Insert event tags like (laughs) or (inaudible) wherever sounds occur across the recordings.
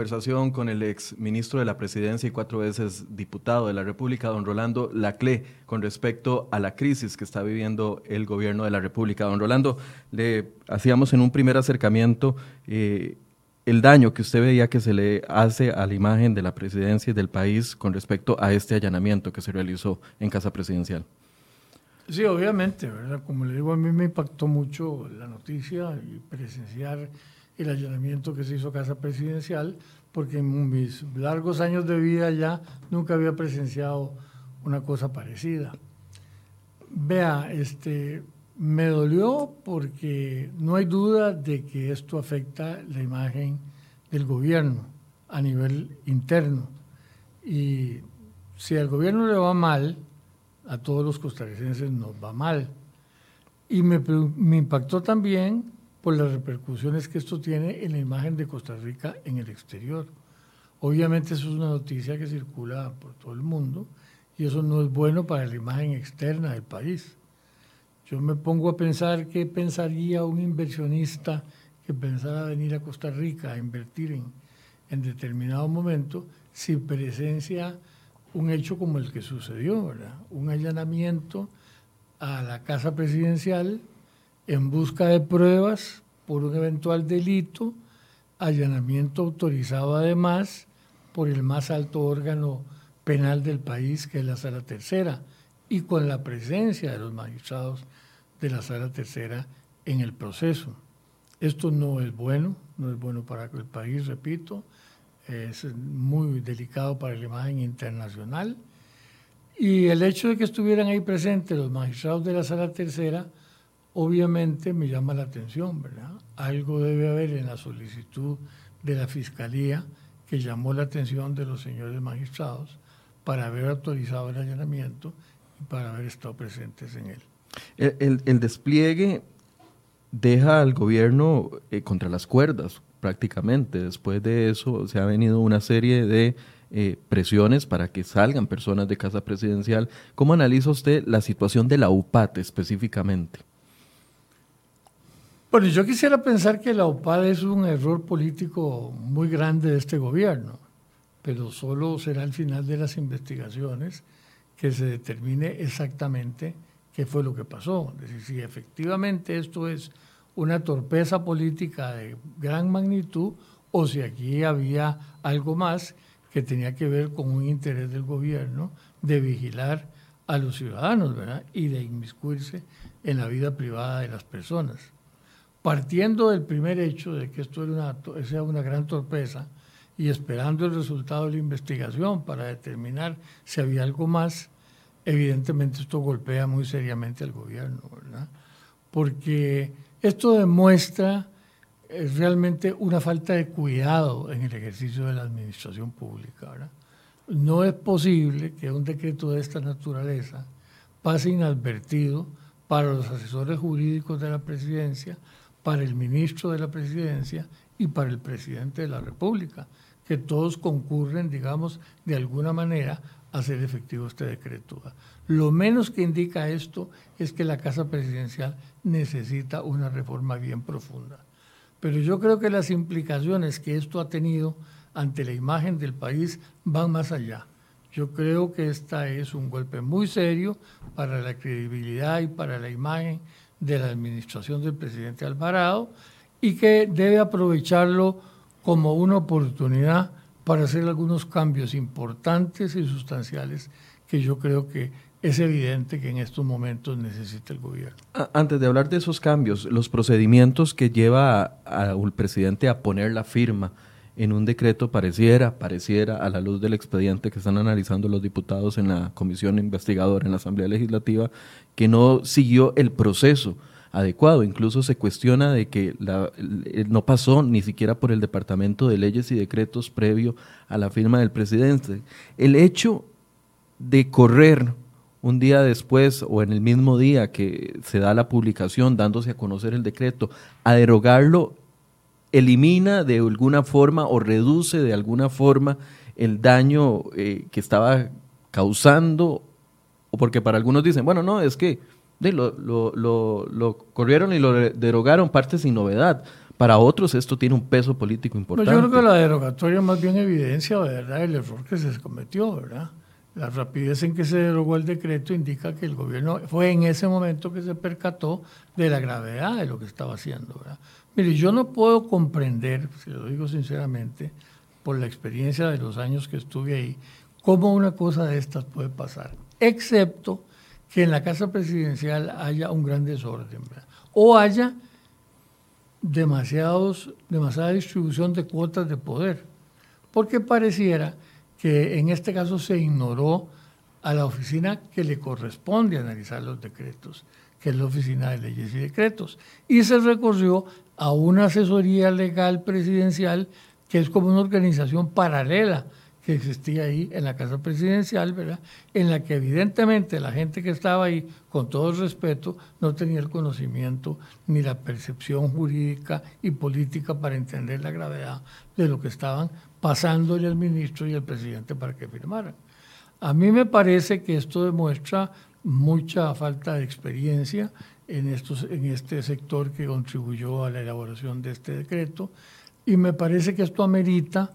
conversación con el ex ministro de la Presidencia y cuatro veces diputado de la República, don Rolando Lacle, con respecto a la crisis que está viviendo el gobierno de la República. Don Rolando, le hacíamos en un primer acercamiento eh, el daño que usted veía que se le hace a la imagen de la presidencia y del país con respecto a este allanamiento que se realizó en Casa Presidencial. Sí, obviamente, ¿verdad? Como le digo, a mí me impactó mucho la noticia y presenciar el allanamiento que se hizo a Casa Presidencial, porque en mis largos años de vida ya nunca había presenciado una cosa parecida. Vea, este, me dolió porque no hay duda de que esto afecta la imagen del gobierno a nivel interno. Y si al gobierno le va mal, a todos los costarricenses nos va mal. Y me, me impactó también por las repercusiones que esto tiene en la imagen de Costa Rica en el exterior. Obviamente eso es una noticia que circula por todo el mundo y eso no es bueno para la imagen externa del país. Yo me pongo a pensar qué pensaría un inversionista que pensara venir a Costa Rica a invertir en, determinado momento si presencia un hecho como el que sucedió, ¿verdad? un allanamiento a la casa presidencial en busca de pruebas por un eventual delito, allanamiento autorizado además por el más alto órgano penal del país, que es la Sala Tercera, y con la presencia de los magistrados de la Sala Tercera en el proceso. Esto no es bueno, no es bueno para el país, repito, es muy delicado para la imagen internacional. Y el hecho de que estuvieran ahí presentes los magistrados de la Sala Tercera, obviamente me llama la atención, ¿verdad? Algo debe haber en la solicitud de la Fiscalía que llamó la atención de los señores magistrados para haber autorizado el allanamiento y para haber estado presentes en él. El, despliegue deja al gobierno eh, contra las cuerdas prácticamente. Después de eso se ha venido una serie de eh, presiones para que salgan personas de casa presidencial. ¿Cómo analiza usted la situación de la UPAT específicamente? Bueno, yo quisiera pensar que la UPAD es un error político muy grande de este gobierno, pero solo será al final de las investigaciones que se determine exactamente qué fue lo que pasó. Es decir, si efectivamente esto es una torpeza política de gran magnitud o si aquí había algo más que tenía que ver con un interés del gobierno de vigilar a los ciudadanos ¿verdad? y de inmiscuirse en la vida privada de las personas partiendo del primer hecho de que esto era una, sea una gran torpeza y esperando el resultado de la investigación para determinar si había algo más, evidentemente esto golpea muy seriamente al gobierno, ¿verdad? Porque esto demuestra eh, realmente una falta de cuidado en el ejercicio de la administración pública, ¿verdad? No es posible que un decreto de esta naturaleza pase inadvertido para los asesores jurídicos de la presidencia, para el ministro de la presidencia y para el presidente de la República, que todos concurren, digamos, de alguna manera a hacer efectivo este decreto. Lo menos que indica esto es que la Casa Presidencial necesita una reforma bien profunda. Pero yo creo que las implicaciones que esto ha tenido ante la imagen del país van más allá. Yo creo que esta es un golpe muy serio para la credibilidad y para la imagen de la administración del presidente Alvarado y que debe aprovecharlo como una oportunidad para hacer algunos cambios importantes y sustanciales que yo creo que es evidente que en estos momentos necesita el gobierno. Antes de hablar de esos cambios, los procedimientos que lleva al presidente a poner la firma en un decreto pareciera, pareciera a la luz del expediente que están analizando los diputados en la comisión investigadora en la Asamblea Legislativa, que no siguió el proceso adecuado. Incluso se cuestiona de que la, no pasó ni siquiera por el Departamento de Leyes y Decretos previo a la firma del presidente. El hecho de correr un día después o en el mismo día que se da la publicación dándose a conocer el decreto, a derogarlo elimina de alguna forma o reduce de alguna forma el daño eh, que estaba causando, o porque para algunos dicen, bueno, no, es que lo, lo, lo, corrieron y lo derogaron parte sin novedad. para otros esto tiene un peso político importante. yo creo que la derogatoria más bien evidencia, ¿verdad?, el error que se cometió, ¿verdad? La rapidez en que se derogó el decreto indica que el gobierno fue en ese momento que se percató de la gravedad de lo que estaba haciendo, ¿verdad? Mire, yo no puedo comprender, si lo digo sinceramente, por la experiencia de los años que estuve ahí, cómo una cosa de estas puede pasar, excepto que en la Casa Presidencial haya un gran desorden, o haya demasiados, demasiada distribución de cuotas de poder, porque pareciera que en este caso se ignoró a la oficina que le corresponde analizar los decretos, que es la Oficina de Leyes y Decretos, y se recorrió a una asesoría legal presidencial que es como una organización paralela que existía ahí en la Casa Presidencial, ¿verdad? En la que evidentemente la gente que estaba ahí, con todo el respeto, no tenía el conocimiento ni la percepción jurídica y política para entender la gravedad de lo que estaban pasándole al ministro y al presidente para que firmaran. A mí me parece que esto demuestra mucha falta de experiencia en, estos, en este sector que contribuyó a la elaboración de este decreto y me parece que esto amerita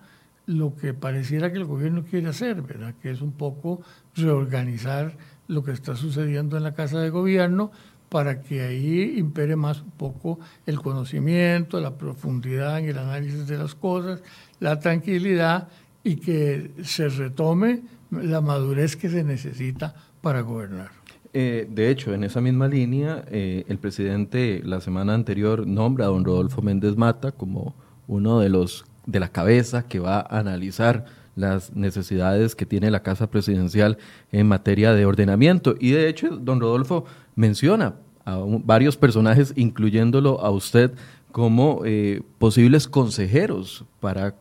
lo que pareciera que el gobierno quiere hacer, ¿verdad? que es un poco reorganizar lo que está sucediendo en la Casa de Gobierno para que ahí impere más un poco el conocimiento, la profundidad en el análisis de las cosas, la tranquilidad y que se retome la madurez que se necesita para gobernar. Eh, de hecho, en esa misma línea, eh, el presidente la semana anterior nombra a don Rodolfo Méndez Mata como uno de los de la cabeza que va a analizar las necesidades que tiene la Casa Presidencial en materia de ordenamiento. Y de hecho, don Rodolfo menciona a varios personajes, incluyéndolo a usted, como eh, posibles consejeros para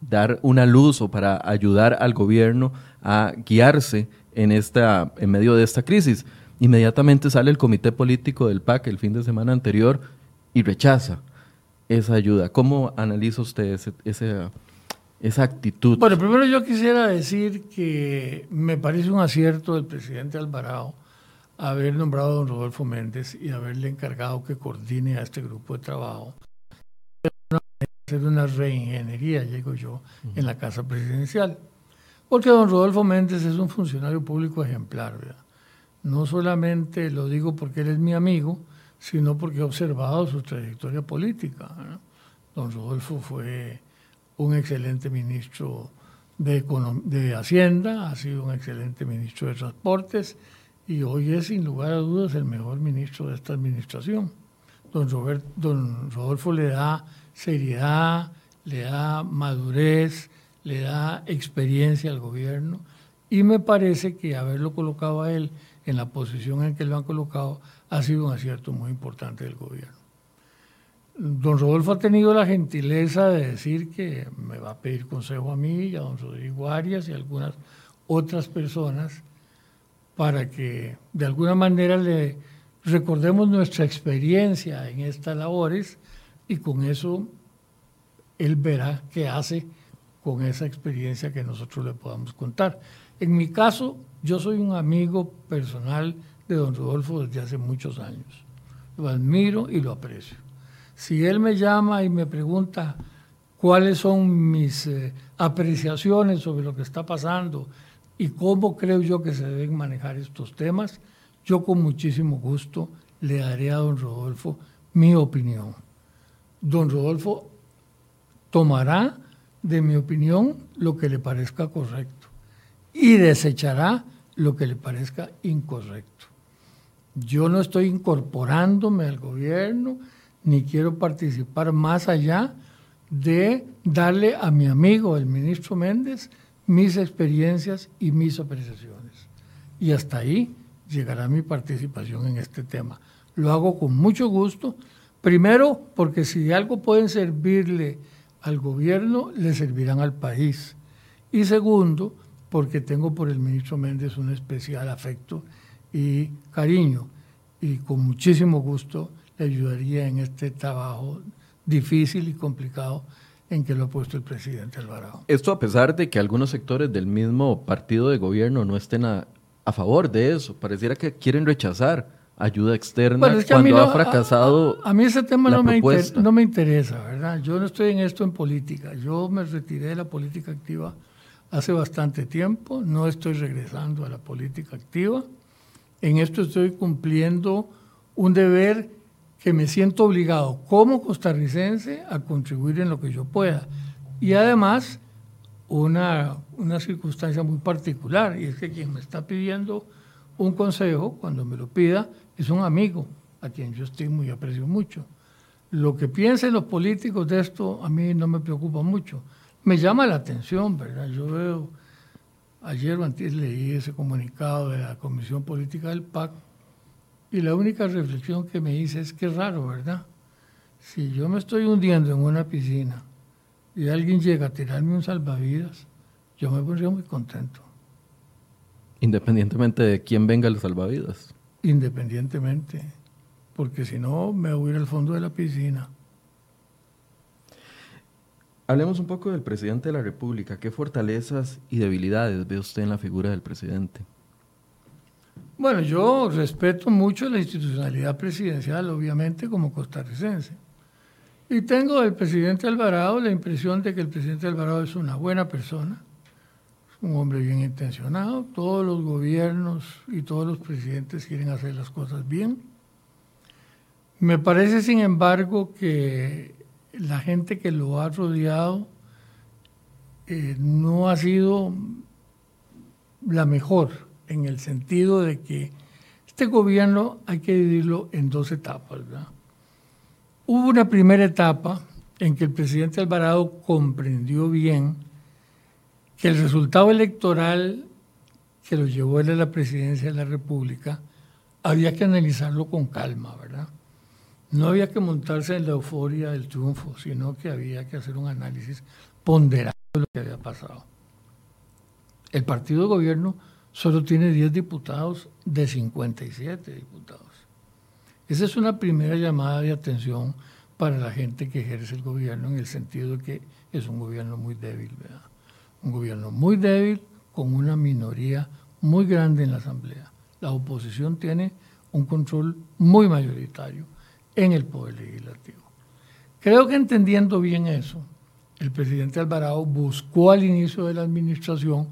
dar una luz o para ayudar al gobierno a guiarse en, esta, en medio de esta crisis. Inmediatamente sale el comité político del PAC el fin de semana anterior y rechaza esa ayuda. ¿Cómo analiza usted ese, esa actitud? Bueno, primero yo quisiera decir que me parece un acierto del presidente Alvarado haber nombrado a don Rodolfo Méndez y haberle encargado que coordine a este grupo de trabajo. Hacer una reingeniería, llego yo, en la Casa Presidencial. Porque don Rodolfo Méndez es un funcionario público ejemplar. No solamente lo digo porque él es mi amigo, sino porque he observado su trayectoria política. Don Rodolfo fue un excelente ministro de, de Hacienda, ha sido un excelente ministro de Transportes y hoy es sin lugar a dudas el mejor ministro de esta administración. Don Rodolfo le da seriedad, le da madurez, le da experiencia al gobierno y me parece que haberlo colocado a él en la posición en que lo han colocado ha sido un acierto muy importante del gobierno. Don Rodolfo ha tenido la gentileza de decir que me va a pedir consejo a mí y a don Rodrigo Arias y a algunas otras personas para que de alguna manera le recordemos nuestra experiencia en estas labores y con eso él verá qué hace con esa experiencia que nosotros le podamos contar. En mi caso, yo soy un amigo personal de don Rodolfo desde hace muchos años. Lo admiro y lo aprecio. Si él me llama y me pregunta cuáles son mis eh, apreciaciones sobre lo que está pasando y cómo creo yo que se deben manejar estos temas, yo con muchísimo gusto le daré a don Rodolfo mi opinión. Don Rodolfo tomará de mi opinión lo que le parezca correcto y desechará lo que le parezca incorrecto. Yo no estoy incorporándome al gobierno, ni quiero participar más allá de darle a mi amigo, el ministro Méndez, mis experiencias y mis apreciaciones. Y hasta ahí llegará mi participación en este tema. Lo hago con mucho gusto, primero porque si algo pueden servirle al gobierno, le servirán al país. Y segundo, porque tengo por el ministro Méndez un especial afecto y cariño. Y con muchísimo gusto le ayudaría en este trabajo difícil y complicado en que lo ha puesto el presidente Alvarado. Esto a pesar de que algunos sectores del mismo partido de gobierno no estén a, favor de eso, pareciera que quieren rechazar ayuda externa cuando ha fracasado. A, mí ese tema no me, no me interesa, ¿verdad? Yo no estoy en esto en política. Yo me retiré de la política activa hace bastante tiempo, no estoy regresando a la política activa. En esto estoy cumpliendo un deber que me siento obligado como costarricense a contribuir en lo que yo pueda. Y además, una, una circunstancia muy particular, y es que quien me está pidiendo un consejo, cuando me lo pida, es un amigo a quien yo estimo y aprecio mucho. Lo que piensen los políticos de esto a mí no me preocupa mucho. Me llama la atención, ¿verdad? Yo veo, ayer o antes leí ese comunicado de la Comisión Política del PAC y la única reflexión que me hice es que raro, ¿verdad? Si yo me estoy hundiendo en una piscina y alguien llega a tirarme un salvavidas, yo me pondría muy contento. Independientemente de quién venga el salvavidas. Independientemente, porque si no me voy a ir al fondo de la piscina. Hablemos un poco del presidente de la República. ¿Qué fortalezas y debilidades ve usted en la figura del presidente? Bueno, yo respeto mucho la institucionalidad presidencial, obviamente, como costarricense. Y tengo del presidente Alvarado la impresión de que el presidente Alvarado es una buena persona, un hombre bien intencionado, todos los gobiernos y todos los presidentes quieren hacer las cosas bien. Me parece, sin embargo, que la gente que lo ha rodeado eh, no ha sido la mejor en el sentido de que este gobierno hay que dividirlo en dos etapas. Hubo una primera etapa en que el presidente Alvarado comprendió bien que el resultado electoral que lo llevó él a la presidencia de la República había que analizarlo con calma, ¿verdad? No había que montarse en la euforia del triunfo, sino que había que hacer un análisis ponderado de lo que había pasado. El partido de gobierno solo tiene 10 diputados de 57 diputados. Esa es una primera llamada de atención para la gente que ejerce el gobierno en el sentido de que es un gobierno muy débil, ¿verdad? Un gobierno muy débil con una minoría muy grande en la Asamblea. La oposición tiene un control muy mayoritario en el Poder Legislativo. Creo que entendiendo bien eso, el presidente Alvarado buscó al inicio de la administración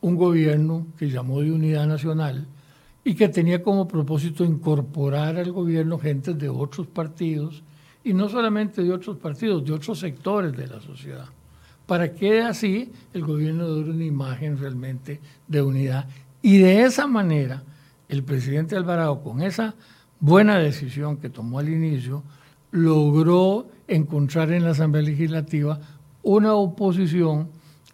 un gobierno que llamó de unidad nacional y que tenía como propósito incorporar al gobierno gente de otros partidos y no solamente de otros partidos, de otros sectores de la sociedad, para que así el gobierno dé una imagen realmente de unidad. Y de esa manera, el presidente Alvarado, con esa buena decisión que tomó al inicio, logró encontrar en la Asamblea Legislativa una oposición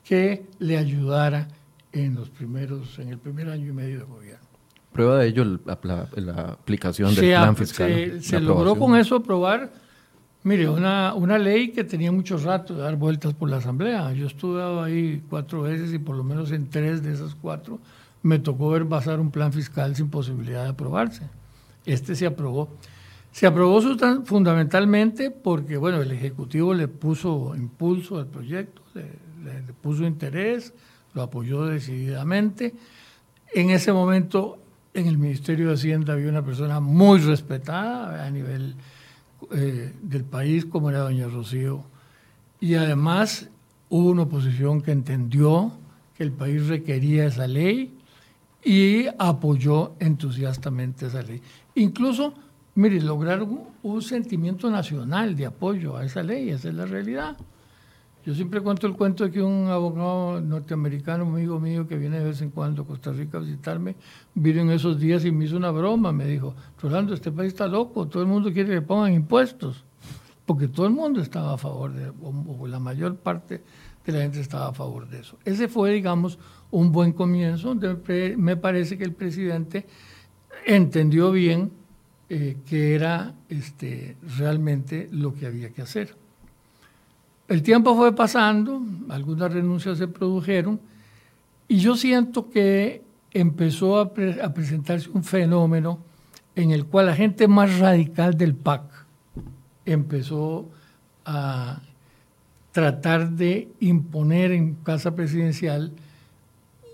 que le ayudara en los primeros, en el primer año y medio de gobierno. Prueba de ello la, aplicación del plan fiscal. Se, logró con eso aprobar, mire, una, una ley que tenía mucho rato de dar vueltas por la Asamblea. Yo estuve ahí cuatro veces y por lo menos en tres de esas cuatro me tocó ver pasar un plan fiscal sin posibilidad de aprobarse. Este se aprobó. Se aprobó fundamentalmente porque, bueno, el Ejecutivo le puso impulso al proyecto, le puso interés, lo apoyó decididamente. En ese momento, en el Ministerio de Hacienda había una persona muy respetada a nivel eh, del país, como era doña Rocío. Y además hubo una oposición que entendió que el país requería esa ley y apoyó entusiastamente esa ley. Incluso, mire, lograron un sentimiento nacional de apoyo a esa ley, esa es la realidad. Yo siempre cuento el cuento de que un abogado norteamericano, un amigo mío que viene de vez en cuando a Costa Rica a visitarme, vino en esos días y me hizo una broma. Me dijo, Rolando, este país está loco, todo el mundo quiere que pongan impuestos. Porque todo el mundo estaba a favor de, o la mayor parte de la gente estaba a favor de eso. Ese fue, digamos, un buen comienzo. Me parece que el presidente entendió bien eh, que era este, realmente lo que había que hacer. El tiempo fue pasando, algunas renuncias se produjeron y yo siento que empezó a, presentarse un fenómeno en el cual la gente más radical del PAC empezó a tratar de imponer en casa presidencial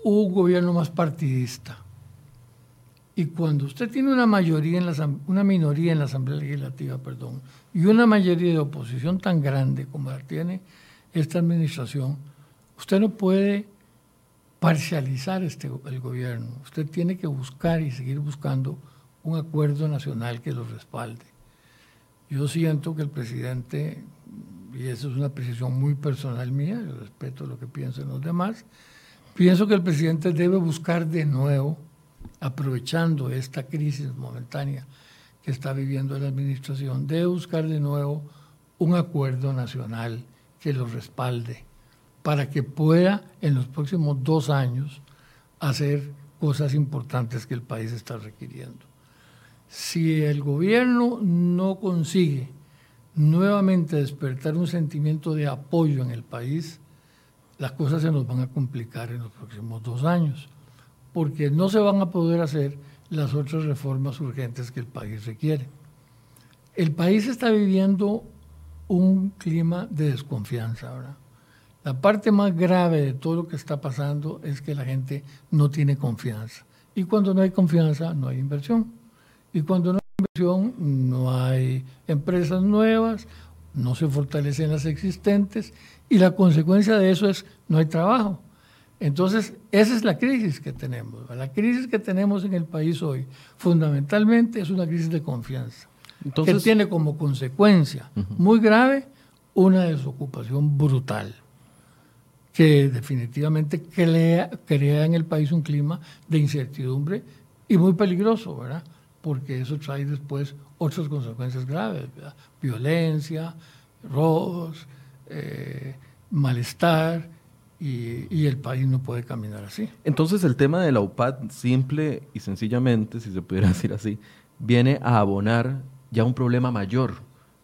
un gobierno más partidista. Y cuando usted tiene una mayoría en la, una minoría en la Asamblea Legislativa, perdón, y una mayoría de oposición tan grande como la tiene esta administración, usted no puede parcializar este, el gobierno. Usted tiene que buscar y seguir buscando un acuerdo nacional que lo respalde. Yo siento que el presidente, y eso es una precisión muy personal mía, yo respeto lo que piensan los demás, pienso que el presidente debe buscar de nuevo aprovechando esta crisis momentánea que está viviendo la administración, debe buscar de nuevo un acuerdo nacional que lo respalde para que pueda en los próximos dos años hacer cosas importantes que el país está requiriendo. Si el gobierno no consigue nuevamente despertar un sentimiento de apoyo en el país, las cosas se nos van a complicar en los próximos dos años porque no se van a poder hacer las otras reformas urgentes que el país requiere. El país está viviendo un clima de desconfianza ahora. La parte más grave de todo lo que está pasando es que la gente no tiene confianza. Y cuando no hay confianza, no hay inversión. Y cuando no hay inversión, no hay empresas nuevas, no se fortalecen las existentes. Y la consecuencia de eso es no hay trabajo. Entonces, esa es la crisis que tenemos. La crisis que tenemos en el país hoy, fundamentalmente, es una crisis de confianza, que tiene como consecuencia muy grave una desocupación brutal, que definitivamente crea, crea en el país un clima de incertidumbre y muy peligroso, ¿verdad? Porque eso trae después otras consecuencias graves, violencia, robos, eh, malestar y, el país no puede caminar así. Entonces el tema de la UPAD, simple y sencillamente, si se pudiera (laughs) decir así, viene a abonar ya un problema mayor,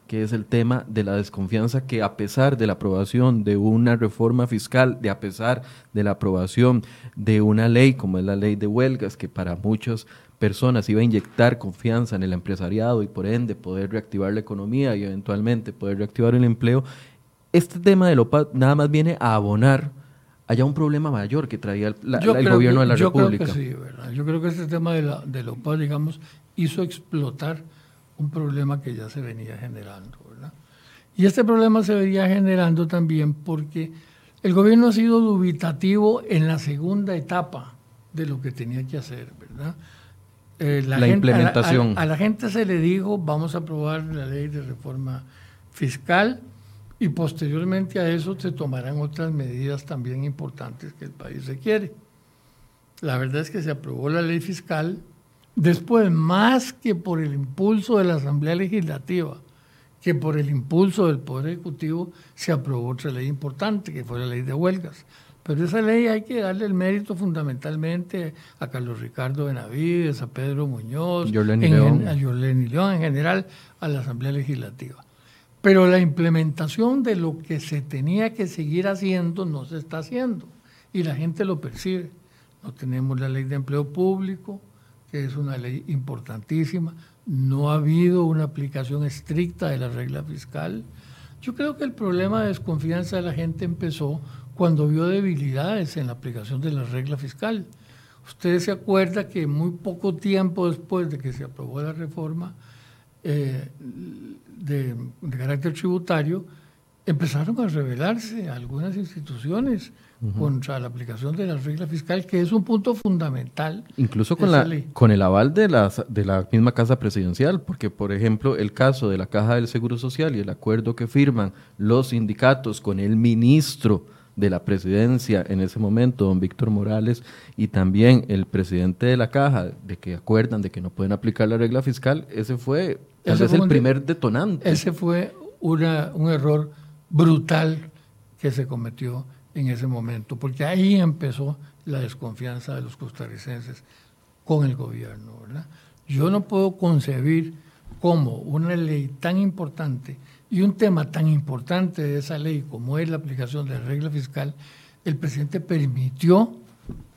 que es el tema de la desconfianza que a pesar de la aprobación de una reforma fiscal, de a pesar de la aprobación de una ley como es la ley de huelgas, que para muchas personas iba a inyectar confianza en el empresariado y por ende poder reactivar la economía y eventualmente poder reactivar el empleo, este tema de la UPAD nada más viene a abonar haya un problema mayor que traía el, gobierno de la República. Creo que sí, ¿verdad? Yo creo que este tema de la, de digamos, hizo explotar un problema que ya se venía generando, ¿verdad? Y este problema se venía generando también porque el gobierno ha sido dubitativo en la segunda etapa de lo que tenía que hacer, ¿verdad? Eh, la, implementación. a la gente se le dijo, vamos a aprobar la ley de reforma fiscal, y posteriormente a eso se tomarán otras medidas también importantes que el país requiere. La verdad es que se aprobó la ley fiscal después, más que por el impulso de la Asamblea Legislativa, que por el impulso del Poder Ejecutivo, se aprobó otra ley importante, que fue la ley de huelgas. Pero esa ley hay que darle el mérito fundamentalmente a Carlos Ricardo Benavides, a Pedro Muñoz, a Yoleni León, en general a la Asamblea Legislativa. Pero la implementación de lo que se tenía que seguir haciendo no se está haciendo y la gente lo percibe. No tenemos la ley de empleo público, que es una ley importantísima. No ha habido una aplicación estricta de la regla fiscal. Yo creo que el problema de desconfianza de la gente empezó cuando vio debilidades en la aplicación de la regla fiscal. Ustedes se acuerdan que muy poco tiempo después de que se aprobó la reforma, eh, de, carácter tributario, empezaron a revelarse algunas instituciones contra la aplicación de la regla fiscal, que es un punto fundamental. Incluso con, la, con el aval de, las, de la misma Casa Presidencial, porque, por ejemplo, el caso de la Caja del Seguro Social y el acuerdo que firman los sindicatos con el ministro de la presidencia en ese momento, don Víctor Morales, y también el presidente de la caja, de que acuerdan de que no pueden aplicar la regla fiscal, ese fue ese fue el primer detonante. Ese fue una, un error brutal que se cometió en ese momento, porque ahí empezó la desconfianza de los costarricenses con el gobierno. ¿verdad? Yo no puedo concebir cómo una ley tan importante y un tema tan importante de esa ley como es la aplicación de la regla fiscal, el presidente permitió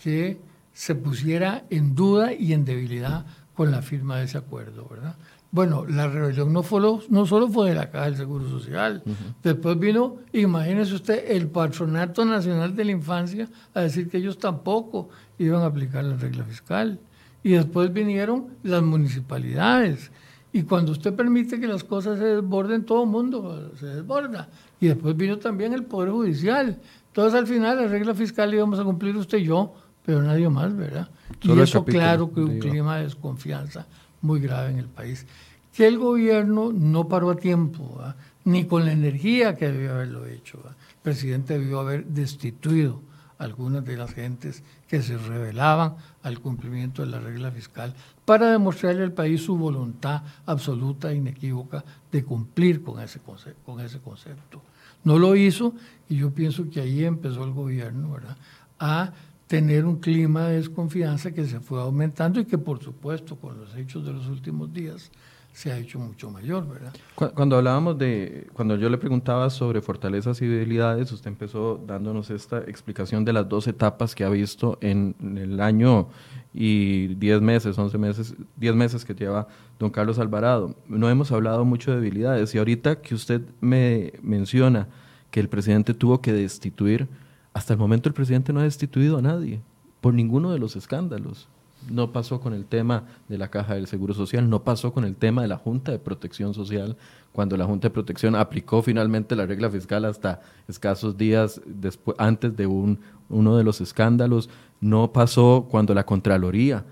que se pusiera en duda y en debilidad con la firma de ese acuerdo, ¿verdad? Bueno, la rebelión no, fue no solo fue de la Caja del Seguro Social, después vino, imagínese usted, el Patronato Nacional de la Infancia a decir que ellos tampoco iban a aplicar la regla fiscal. y después vinieron las municipalidades. Y cuando usted permite que las cosas se desborden, todo el mundo se desborda. Y después vino también el Poder Judicial. Entonces, al final, la regla fiscal íbamos a cumplir usted y yo, pero nadie más, ¿verdad? y eso, claro, que un clima de desconfianza muy grave en el país. Que el gobierno no paró a tiempo, ni con la energía que debió haberlo hecho. El presidente debió haber destituido algunas de las gentes que se rebelaban al cumplimiento de la regla fiscal para demostrarle al país su voluntad absoluta e inequívoca de cumplir con ese, con ese concepto. No lo hizo y yo pienso que ahí empezó el gobierno ¿verdad? a tener un clima de desconfianza que se fue aumentando y que por supuesto con los hechos de los últimos días se ha hecho mucho mayor, ¿verdad? Cuando hablábamos de, cuando yo le preguntaba sobre fortalezas y debilidades, usted empezó dándonos esta explicación de las dos etapas que ha visto en, el año y 10 meses, 11 meses, 10 meses que lleva don Carlos Alvarado. No hemos hablado mucho de debilidades y ahorita que usted me menciona que el presidente tuvo que destituir, hasta el momento el presidente no ha destituido a nadie por ninguno de los escándalos. No pasó con el tema de la caja del Seguro Social, no pasó con el tema de la Junta de Protección Social, cuando la Junta de Protección aplicó finalmente la regla fiscal hasta escasos días después, antes de un, uno de los escándalos, no pasó cuando la Contraloría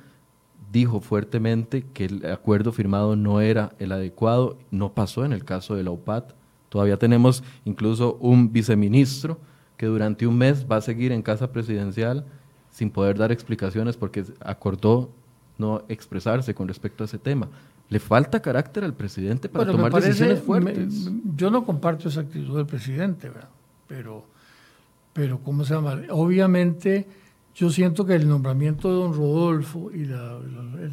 dijo fuertemente que el acuerdo firmado no era el adecuado, no pasó en el caso de la UPAT. Todavía tenemos incluso un viceministro que durante un mes va a seguir en casa presidencial sin poder dar explicaciones porque acordó no expresarse con respecto a ese tema. Le falta carácter al presidente para tomar decisiones fuertes. yo no comparto esa actitud del presidente, ¿verdad? pero, pero ¿cómo se llama? Obviamente yo siento que el nombramiento de don Rodolfo y la,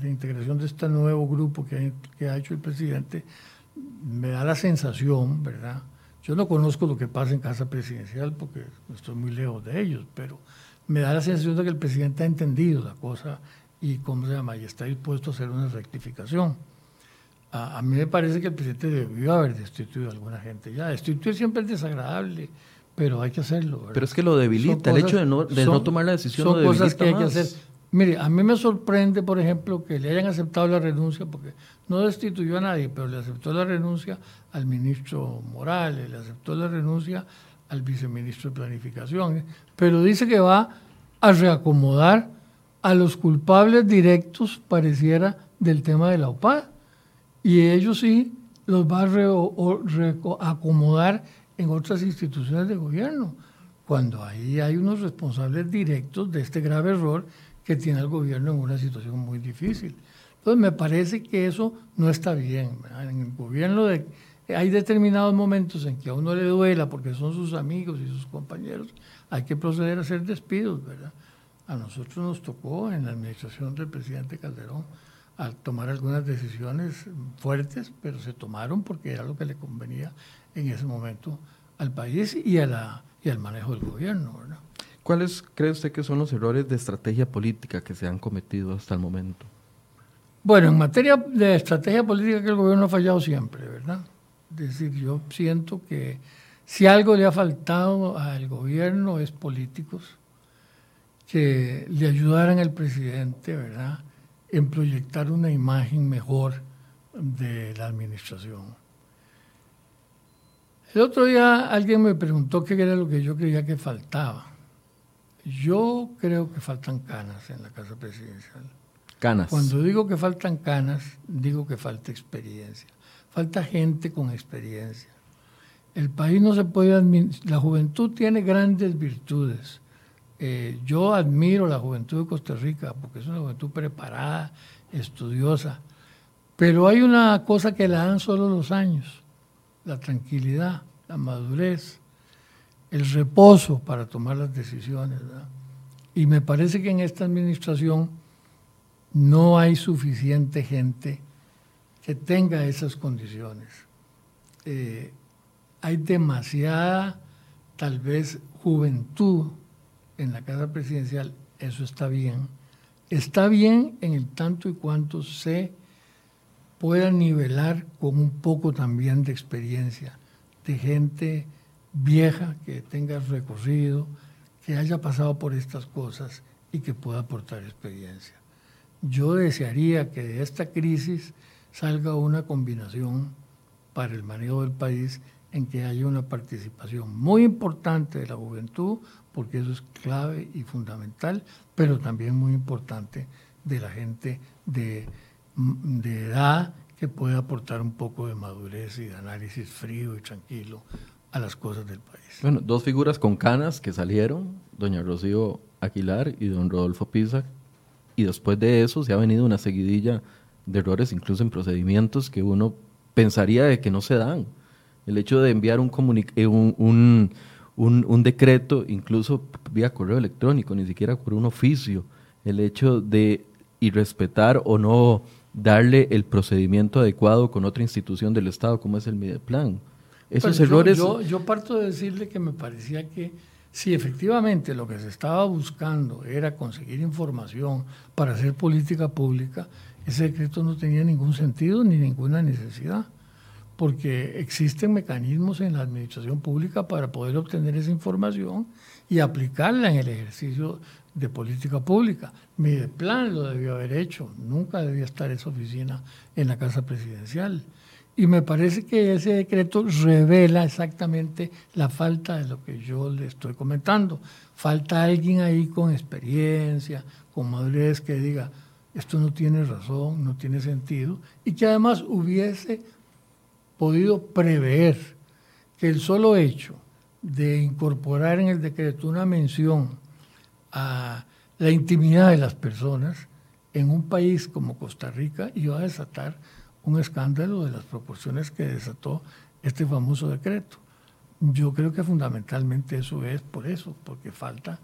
integración de este nuevo grupo que, que ha hecho el presidente me da la sensación, ¿verdad? Yo no conozco lo que pasa en casa presidencial porque estoy muy lejos de ellos, pero me da la sensación de que el presidente ha entendido la cosa y, ¿cómo se llama? Y está dispuesto a hacer una rectificación. A, mí me parece que el presidente debió haber destituido a alguna gente. Ya, destituir siempre es desagradable, pero hay que hacerlo. Pero es que lo debilita, el hecho de no, de no tomar la decisión son cosas que hay que hacer. Mire, a mí me sorprende, por ejemplo, que le hayan aceptado la renuncia, porque no destituyó a nadie, pero le aceptó la renuncia al ministro Morales, le aceptó la renuncia al viceministro de Planificación, ¿eh? pero dice que va a reacomodar a los culpables directos, pareciera, del tema de la OPAD. Y ellos sí los va a acomodar en otras instituciones de gobierno, cuando ahí hay unos responsables directos de este grave error que tiene el gobierno en una situación muy difícil. Entonces me parece que eso no está bien. En el gobierno hay determinados momentos en que a uno le duela porque son sus amigos y sus compañeros, hay que proceder a hacer despidos, ¿verdad? A nosotros nos tocó en la administración del presidente Calderón a tomar algunas decisiones fuertes, pero se tomaron porque era lo que le convenía en ese momento al país y, a la, y al manejo del gobierno, ¿verdad? ¿Cuáles cree usted que son los errores de estrategia política que se han cometido hasta el momento? Bueno, en materia de estrategia política que el gobierno ha fallado siempre, ¿verdad? Es decir, yo siento que si algo le ha faltado al gobierno es políticos que le ayudaran al presidente, ¿verdad?, en proyectar una imagen mejor de la administración. El otro día alguien me preguntó qué era lo que yo creía que faltaba. Yo creo que faltan canas en la Casa Presidencial. Canas. Cuando digo que faltan canas, digo que falta experiencia falta gente con experiencia. El país no se puede la juventud tiene grandes virtudes. Eh, yo admiro la juventud de Costa Rica porque es una juventud preparada, estudiosa, pero hay una cosa que la dan solo los años, la tranquilidad, la madurez, el reposo para tomar las decisiones. Y me parece que en esta administración no hay suficiente gente que tenga esas condiciones. Eh, hay demasiada, tal vez, juventud en la Casa Presidencial, eso está bien. Está bien en el tanto y cuanto se pueda nivelar con un poco también de experiencia, de gente vieja que tenga recorrido, que haya pasado por estas cosas y que pueda aportar experiencia. yo desearía que de esta crisis salga una combinación para el manejo del país en que haya una participación muy importante de la juventud, porque eso es clave y fundamental, pero también muy importante de la gente de, de edad que puede aportar un poco de madurez y de análisis frío y tranquilo las cosas del país. Bueno, dos figuras con canas que salieron, doña Rocío Aguilar y don Rodolfo Pisa, y después de eso se ha venido una seguidilla de errores, incluso en procedimientos que uno pensaría de que no se dan. El hecho de enviar un, eh, un, un, un, decreto, incluso vía correo electrónico, ni siquiera por un oficio, el hecho de irrespetar o no darle el procedimiento adecuado con otra institución del Estado como es el Mideplan. Esos errores... Yo, yo, parto de decirle que me parecía que si efectivamente lo que se estaba buscando era conseguir información para hacer política pública, ese decreto no tenía ningún sentido ni ninguna necesidad, porque existen mecanismos en la administración pública para poder obtener esa información y aplicarla en el ejercicio de política pública. Mi plan lo debió haber hecho, nunca debía estar esa oficina en la Casa Presidencial. Y me parece que ese decreto revela exactamente la falta de lo que yo le estoy comentando. Falta alguien ahí con experiencia, con madurez que diga, esto no tiene razón, no tiene sentido, y que además hubiese podido prever que el solo hecho de incorporar en el decreto una mención a la intimidad de las personas en un país como Costa Rica iba a desatar un escándalo de las proporciones que desató este famoso decreto. Yo creo que fundamentalmente eso es por eso, porque falta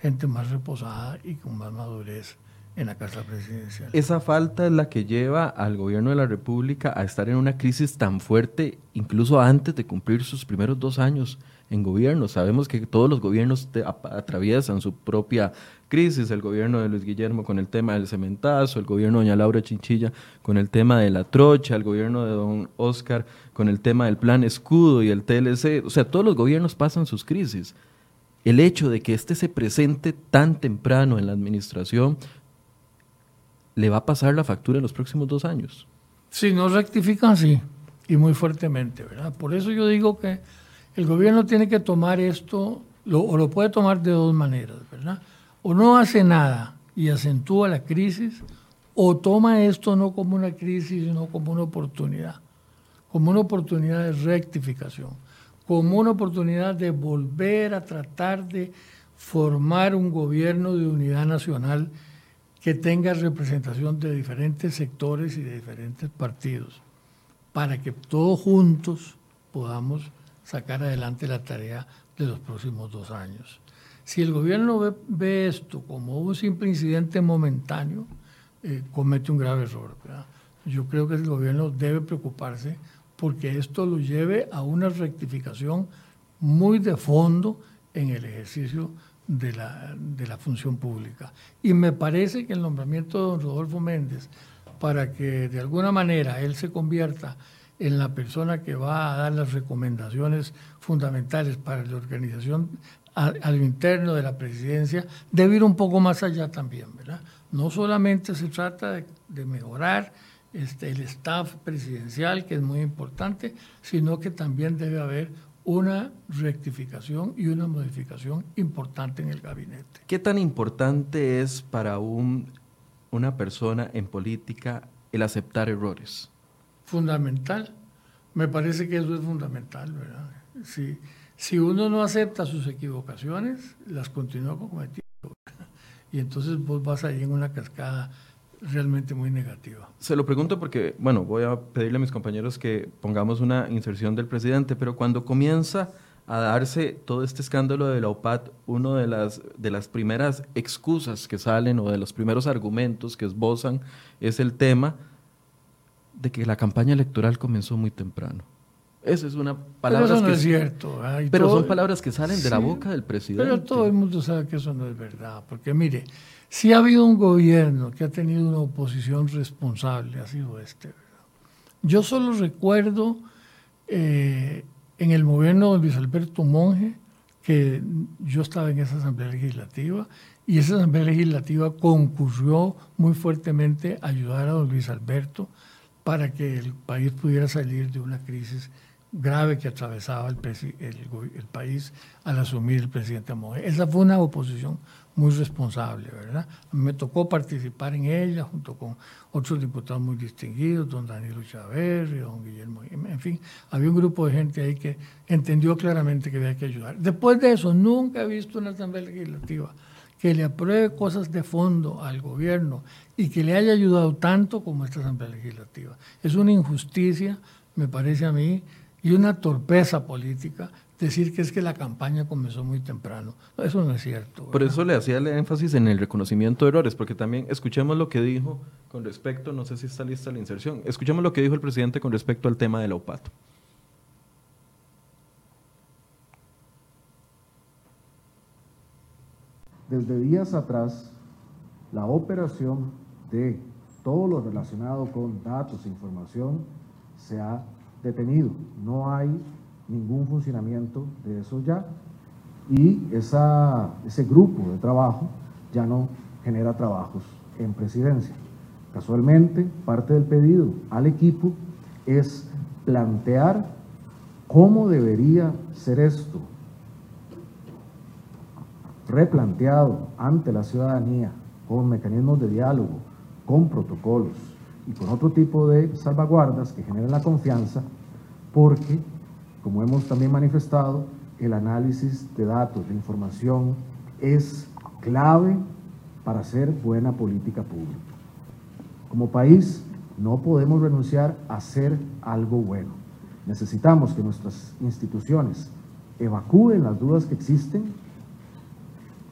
gente más reposada y con más madurez en la Casa Presidencial. Esa falta es la que lleva al gobierno de la República a estar en una crisis tan fuerte, incluso antes de cumplir sus primeros dos años en gobierno. Sabemos que todos los gobiernos atraviesan su propia crisis, el gobierno de Luis Guillermo con el tema del cementazo, el gobierno de doña Laura Chinchilla con el tema de la trocha, el gobierno de don Oscar con el tema del plan escudo y el TLC. O sea, todos los gobiernos pasan sus crisis. El hecho de que este se presente tan temprano en la administración le va a pasar la factura en los próximos dos años. Si no rectifican, sí, y muy fuertemente, ¿verdad? Por eso yo digo que el gobierno tiene que tomar esto, o lo puede tomar de dos maneras, ¿verdad? O no hace nada y acentúa la crisis, o toma esto no como una crisis, sino como una oportunidad, como una oportunidad de rectificación, como una oportunidad de volver a tratar de formar un gobierno de unidad nacional que tenga representación de diferentes sectores y de diferentes partidos, para que todos juntos podamos sacar adelante la tarea de los próximos dos años. Si el gobierno ve, esto como un simple incidente momentáneo, eh, comete un grave error. Yo creo que el gobierno debe preocuparse porque esto lo lleve a una rectificación muy de fondo en el ejercicio de la, de la función pública. Y me parece que el nombramiento de don Rodolfo Méndez, para que de alguna manera él se convierta en la persona que va a dar las recomendaciones fundamentales para la organización a, lo interno de la presidencia, debe ir un poco más allá también, ¿verdad? No solamente se trata de, mejorar este, el staff presidencial, que es muy importante, sino que también debe haber una rectificación y una modificación importante en el gabinete. ¿Qué tan importante es para un, una persona en política el aceptar errores? Fundamental. Me parece que eso es fundamental, ¿verdad? Si, si uno no acepta sus equivocaciones, las continúa cometiendo. Y entonces vos vas ahí en una cascada realmente muy negativa. Se lo pregunto porque, bueno, voy a pedirle a mis compañeros que pongamos una inserción del presidente, pero cuando comienza a darse todo este escándalo de la OPAT, una de las, de las primeras excusas que salen o de los primeros argumentos que esbozan es el tema de que la campaña electoral comenzó muy temprano. Esa es una palabra pero eso no es cierto. pero son palabras que salen de la boca del presidente. Pero todo el mundo sabe que eso no es verdad. Porque mire, si ha habido un gobierno que ha tenido una oposición responsable, ha sido este. ¿verdad? Yo solo recuerdo eh, en el gobierno de Luis Alberto Monge, que yo estaba en esa asamblea legislativa, y esa Asamblea Legislativa concurrió muy fuertemente a ayudar a don Luis Alberto para que el país pudiera salir de una crisis grave que atravesaba el, el, país al asumir el presidente Moje. Esa fue una oposición muy responsable, ¿verdad? Me tocó participar en ella junto con otros diputados muy distinguidos, don Danilo Chávez, don Guillermo, en fin, había un grupo de gente ahí que entendió claramente que había que ayudar. Después de eso, nunca he visto una asamblea legislativa que le apruebe cosas de fondo al gobierno y que le haya ayudado tanto como esta asamblea legislativa. Es una injusticia, me parece a mí, y una torpeza política decir que es que la campaña comenzó muy temprano. Eso no es cierto. Por eso le hacía el énfasis en el reconocimiento de errores, porque también escuchemos lo que dijo con respecto, no sé si está lista la inserción, escuchemos lo que dijo el presidente con respecto al tema del OPAT. Desde días atrás, la operación de todo lo relacionado con datos e información se ha detenido. No hay ningún funcionamiento de eso ya y ese grupo de trabajo ya no genera trabajos en presidencia. Casualmente, parte del pedido al equipo es plantear cómo debería ser esto replanteado ante la ciudadanía con mecanismos de diálogo, con protocolos y con otro tipo de salvaguardas que generen la confianza, porque, como hemos también manifestado, el análisis de datos, de información, es clave para hacer buena política pública. Como país, no podemos renunciar a hacer algo bueno. Necesitamos que nuestras instituciones evacúen las dudas que existen.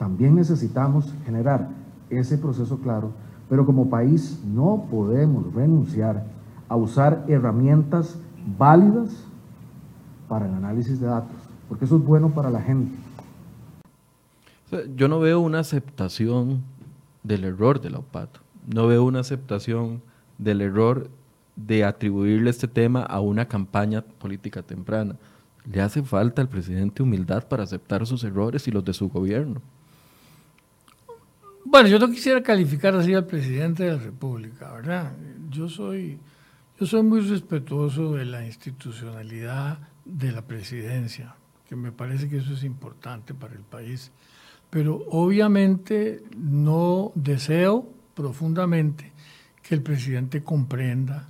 También necesitamos generar ese proceso claro, pero como país no podemos renunciar a usar herramientas válidas para el análisis de datos, porque eso es bueno para la gente. Yo no veo una aceptación del error de la OPAT, no veo una aceptación del error de atribuirle este tema a una campaña política temprana. Le hace falta al presidente humildad para aceptar sus errores y los de su gobierno. Bueno, yo no quisiera calificar así al presidente de la República, ¿verdad? Yo soy, yo soy muy respetuoso de la institucionalidad de la presidencia, que me parece que eso es importante para el país. Pero obviamente no deseo profundamente que el presidente comprenda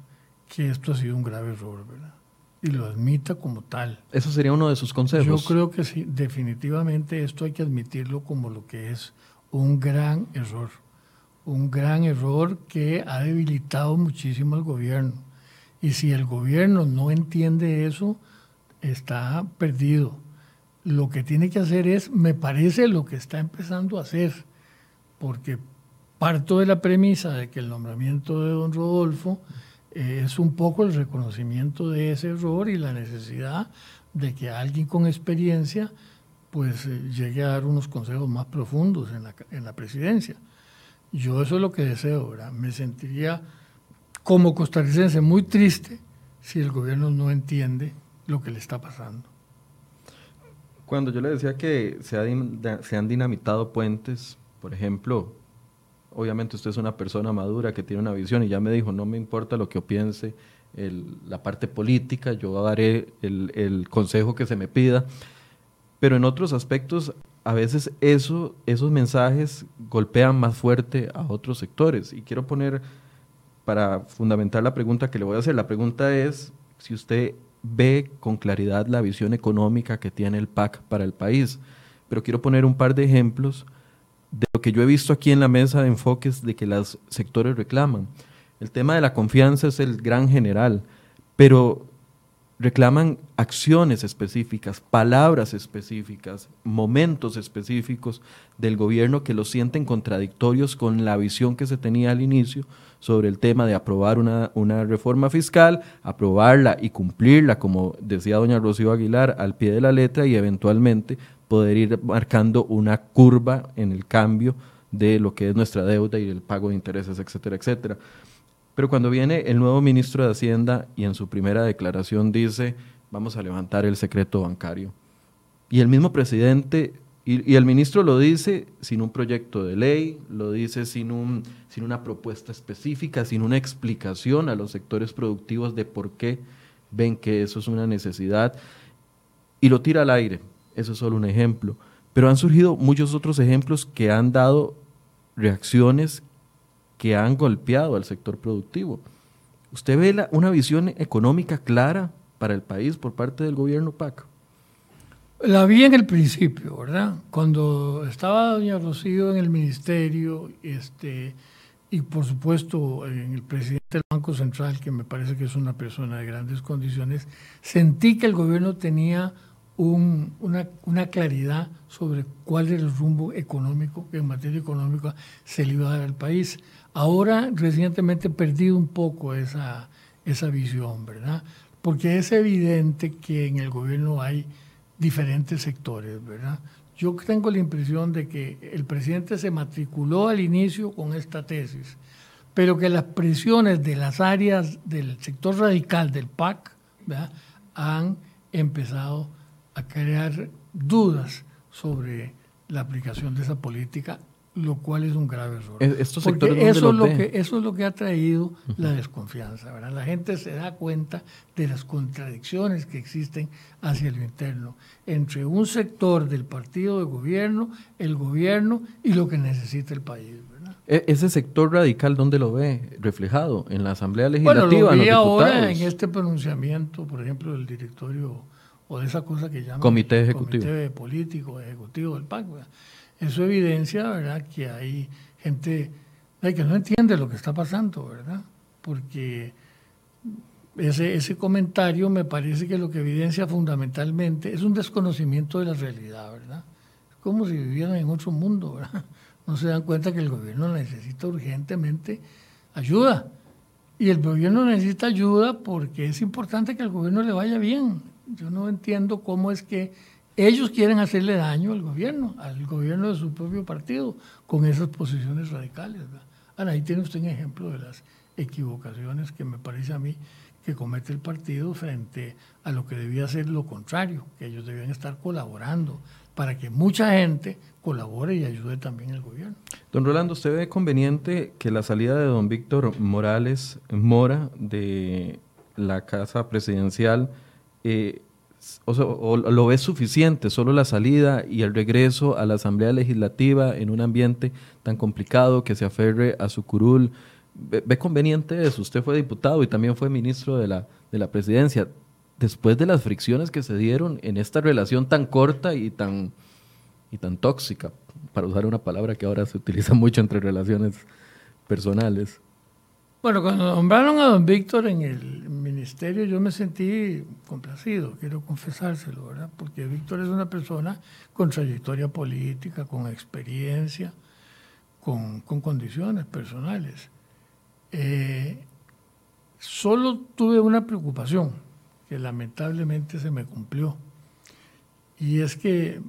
que esto ha sido un grave error, ¿verdad? Y lo admita como tal. Eso sería uno de sus consejos. Yo creo que sí, definitivamente esto hay que admitirlo como lo que es un gran error, un gran error que ha debilitado muchísimo al gobierno. Y si el gobierno no entiende eso, está perdido. Lo que tiene que hacer es, me parece lo que está empezando a hacer, porque parto de la premisa de que el nombramiento de don Rodolfo eh, es un poco el reconocimiento de ese error y la necesidad de que alguien con experiencia pues eh, llegue a dar unos consejos más profundos en la, en la presidencia. Yo eso es lo que deseo, ¿verdad? Me sentiría como costarricense muy triste si el gobierno no entiende lo que le está pasando. Cuando yo le decía que se, se han dinamitado puentes, por ejemplo, obviamente usted es una persona madura que tiene una visión y ya me dijo, no me importa lo que piense el, la parte política, yo daré el, el consejo que se me pida, pero en otros aspectos a veces eso, esos mensajes golpean más fuerte a otros sectores. Y quiero poner, para fundamentar la pregunta que le voy a hacer, la pregunta es si usted ve con claridad la visión económica que tiene el PAC para el país. Pero quiero poner un par de ejemplos de lo que yo he visto aquí en la mesa de enfoques de que los sectores reclaman. El tema de la confianza es el gran general, pero reclaman acciones específicas, palabras específicas, momentos específicos del gobierno que los sienten contradictorios con la visión que se tenía al inicio sobre el tema de aprobar una, una reforma fiscal, aprobarla y cumplirla, como decía doña Rocío Aguilar, al pie de la letra y eventualmente poder ir marcando una curva en el cambio de lo que es nuestra deuda y el pago de intereses, etcétera, etcétera. Pero cuando viene el nuevo ministro de Hacienda y en su primera declaración dice, vamos a levantar el secreto bancario. Y el mismo presidente Y, el ministro lo dice sin un proyecto de ley, lo dice sin, un, sin una propuesta específica, sin una explicación a los sectores productivos de por qué ven que eso es una necesidad y lo tira al aire. Eso es solo un ejemplo. Pero han surgido muchos otros ejemplos que han dado reacciones que han golpeado al sector productivo. ¿Usted ve una visión económica clara para el país por parte del gobierno PAC? La vi en el principio, ¿verdad? Cuando estaba doña Rocío en el ministerio, este, y por supuesto en el presidente del Banco Central, que me parece que es una persona de grandes condiciones, sentí que el gobierno tenía una, una, claridad sobre cuál era el rumbo económico, que en materia económica se le iba a dar al país. Ahora, recientemente, he perdido un poco esa, esa visión, ¿verdad? Porque es evidente que en el gobierno hay diferentes sectores, ¿verdad? Yo tengo la impresión de que el presidente se matriculó al inicio con esta tesis, pero que las presiones de las áreas del sector radical del PAC ¿verdad? han empezado a crear dudas sobre la aplicación de esa política lo cual es un grave error. Estos Porque eso es, lo que, eso es lo que ha traído la desconfianza. ¿verdad? La gente se da cuenta de las contradicciones que existen hacia lo interno entre un sector del partido de gobierno, el gobierno y lo que necesita el país. E, ¿Ese sector radical dónde lo ve reflejado? ¿En la Asamblea Legislativa? Bueno, lo vi ahora en este pronunciamiento, por ejemplo, del directorio o de esa cosa que llaman Comité Ejecutivo. Comité Político Ejecutivo del PAC. Eso evidencia, ¿verdad?, que hay gente que no entiende lo que está pasando, ¿verdad? Porque ese, ese comentario me parece que lo que evidencia fundamentalmente es un desconocimiento de la realidad, ¿verdad? Es como si vivieran en otro mundo, ¿verdad? (laughs) No se dan cuenta que el gobierno necesita urgentemente ayuda. Y el gobierno necesita ayuda porque es importante que al gobierno le vaya bien. Yo no entiendo cómo es que ellos quieren hacerle daño al gobierno, al gobierno de su propio partido, con esas posiciones radicales. Ahora, ahí tiene usted un ejemplo de las equivocaciones que me parece a mí que comete el partido frente a lo que debía ser lo contrario, que ellos debían estar colaborando para que mucha gente colabore y ayude también al gobierno. Don Rolando, ¿usted ve conveniente que la salida de don Víctor Morales Mora de la Casa Presidencial eh, o, lo ves suficiente, solo la salida y el regreso a la Asamblea Legislativa en un ambiente tan complicado que se aferre a su curul. ¿Ve, conveniente eso? Usted fue diputado y también fue ministro de la, de la presidencia. Después de las fricciones que se dieron en esta relación tan corta y tan, y tan tóxica, para usar una palabra que ahora se utiliza (laughs) mucho entre relaciones personales. Bueno, cuando nombraron a don Víctor en el ministerio, yo me sentí complacido, quiero confesárselo, ¿verdad? Porque Víctor es una persona con trayectoria política, con experiencia, con, condiciones personales. Eh, solo tuve una preocupación, que lamentablemente se me cumplió, y es que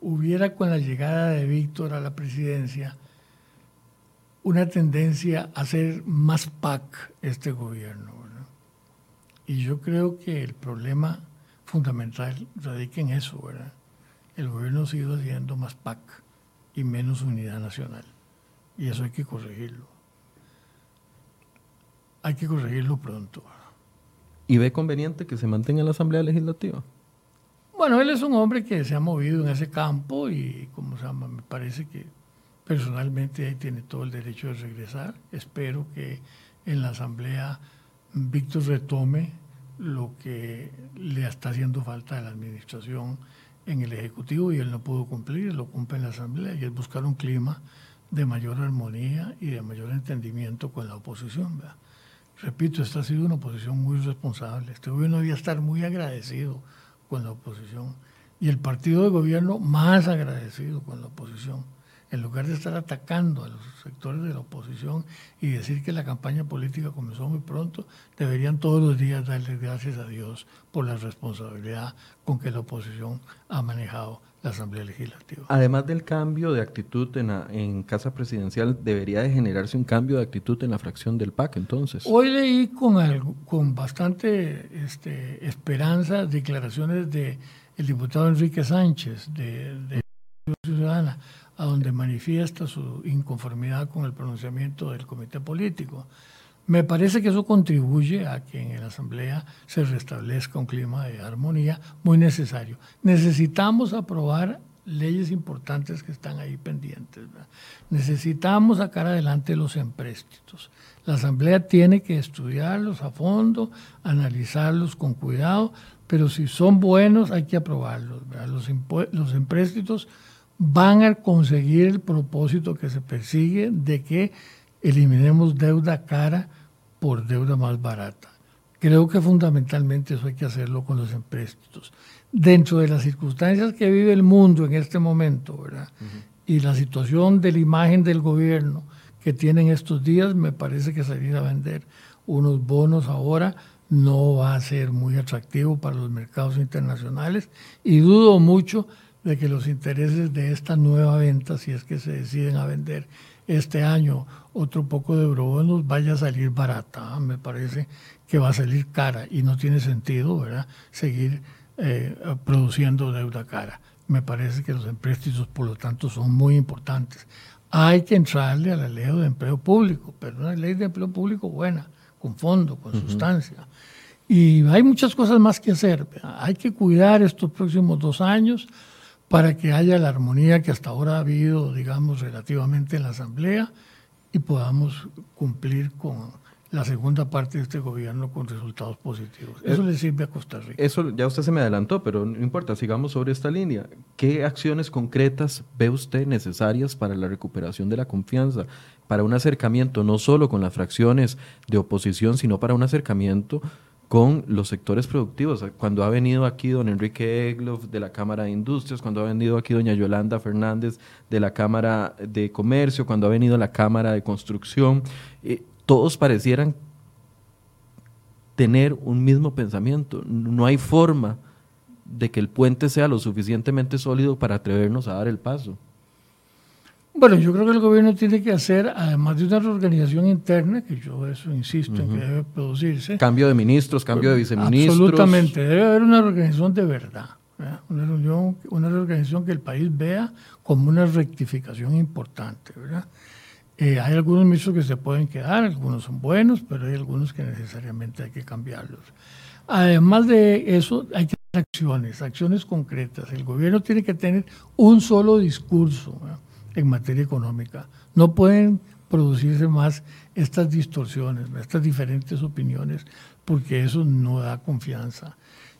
hubiera con la llegada de Víctor a la presidencia, una tendencia a hacer más PAC este gobierno. Y yo creo que el problema fundamental radica en eso, ¿verdad? El gobierno ha sido haciendo más PAC y menos unidad nacional. Y eso hay que corregirlo. Hay que corregirlo pronto. ¿Y ve conveniente que se mantenga en la Asamblea Legislativa? Bueno, él es un hombre que se ha movido en ese campo y, como se llama, me parece que Personalmente ahí tiene todo el derecho de regresar. Espero que en la Asamblea Víctor retome lo que le está haciendo falta a la Administración en el Ejecutivo y él no pudo cumplir, lo cumple en la Asamblea y es buscar un clima de mayor armonía y de mayor entendimiento con la oposición. Repito, esta ha sido una oposición muy responsable. Este gobierno debía estar muy agradecido con la oposición y el partido de gobierno más agradecido con la oposición en lugar de estar atacando a los sectores de la oposición y decir que la campaña política comenzó muy pronto, deberían todos los días darle gracias a Dios por la responsabilidad con que la oposición ha manejado la Asamblea Legislativa. Además del cambio de actitud en, en Casa Presidencial, ¿debería de generarse un cambio de actitud en la fracción del PAC entonces? Hoy leí con, con bastante este, esperanza declaraciones de el diputado Enrique Sánchez de Ciudadana, a donde manifiesta su inconformidad con el pronunciamiento del comité político. Me parece que eso contribuye a que en la Asamblea se restablezca un clima de armonía muy necesario. Necesitamos aprobar leyes importantes que están ahí pendientes. Necesitamos sacar adelante los empréstitos. La Asamblea tiene que estudiarlos a fondo, analizarlos con cuidado, pero si son buenos hay que aprobarlos. Los, los empréstitos van a conseguir el propósito que se persigue de que eliminemos deuda cara por deuda más barata. Creo que fundamentalmente eso hay que hacerlo con los empréstitos. Dentro de las circunstancias que vive el mundo en este momento, ¿verdad? Y la situación de la imagen del gobierno que tienen estos días, me parece que salir a vender unos bonos ahora no va a ser muy atractivo para los mercados internacionales y dudo mucho de que los intereses de esta nueva venta, si es que se deciden a vender este año otro poco de eurobonos vaya a salir barata. ¿ah? Me parece que va a salir cara y no tiene sentido ¿verdad? seguir eh, produciendo deuda cara. Me parece que los empréstitos, por lo tanto, son muy importantes. Hay que entrarle a la ley de empleo público, pero una ley de empleo público buena, con fondo, con sustancia. Y hay muchas cosas más que hacer. Hay que cuidar estos próximos dos años para que haya la armonía que hasta ahora ha habido, digamos, relativamente en la Asamblea y podamos cumplir con la segunda parte de este gobierno con resultados positivos. Eso le sirve a Costa Rica. Eso ya usted se me adelantó, pero no importa, sigamos sobre esta línea. ¿Qué acciones concretas ve usted necesarias para la recuperación de la confianza, para un acercamiento no solo con las fracciones de oposición, sino para un acercamiento con los sectores productivos. Cuando ha venido aquí don Enrique Egloff de la Cámara de Industrias, cuando ha venido aquí doña Yolanda Fernández de la Cámara de Comercio, cuando ha venido la Cámara de Construcción, eh, todos parecieran tener un mismo pensamiento. No hay forma de que el puente sea lo suficientemente sólido para atrevernos a dar el paso. Bueno, yo creo que el gobierno tiene que hacer, además de una reorganización interna, que yo eso insisto en que debe producirse. Cambio de ministros, cambio de viceministros. Absolutamente, debe haber una organización de verdad. Una, reunión, una reorganización que el país vea como una rectificación importante. ¿verdad? Eh, hay algunos ministros que se pueden quedar, algunos son buenos, pero hay algunos que necesariamente hay que cambiarlos. Además de eso, hay que hacer acciones, acciones concretas. El gobierno tiene que tener un solo discurso. ¿verdad? En materia económica. No pueden producirse más estas distorsiones, estas diferentes opiniones, porque eso no da confianza.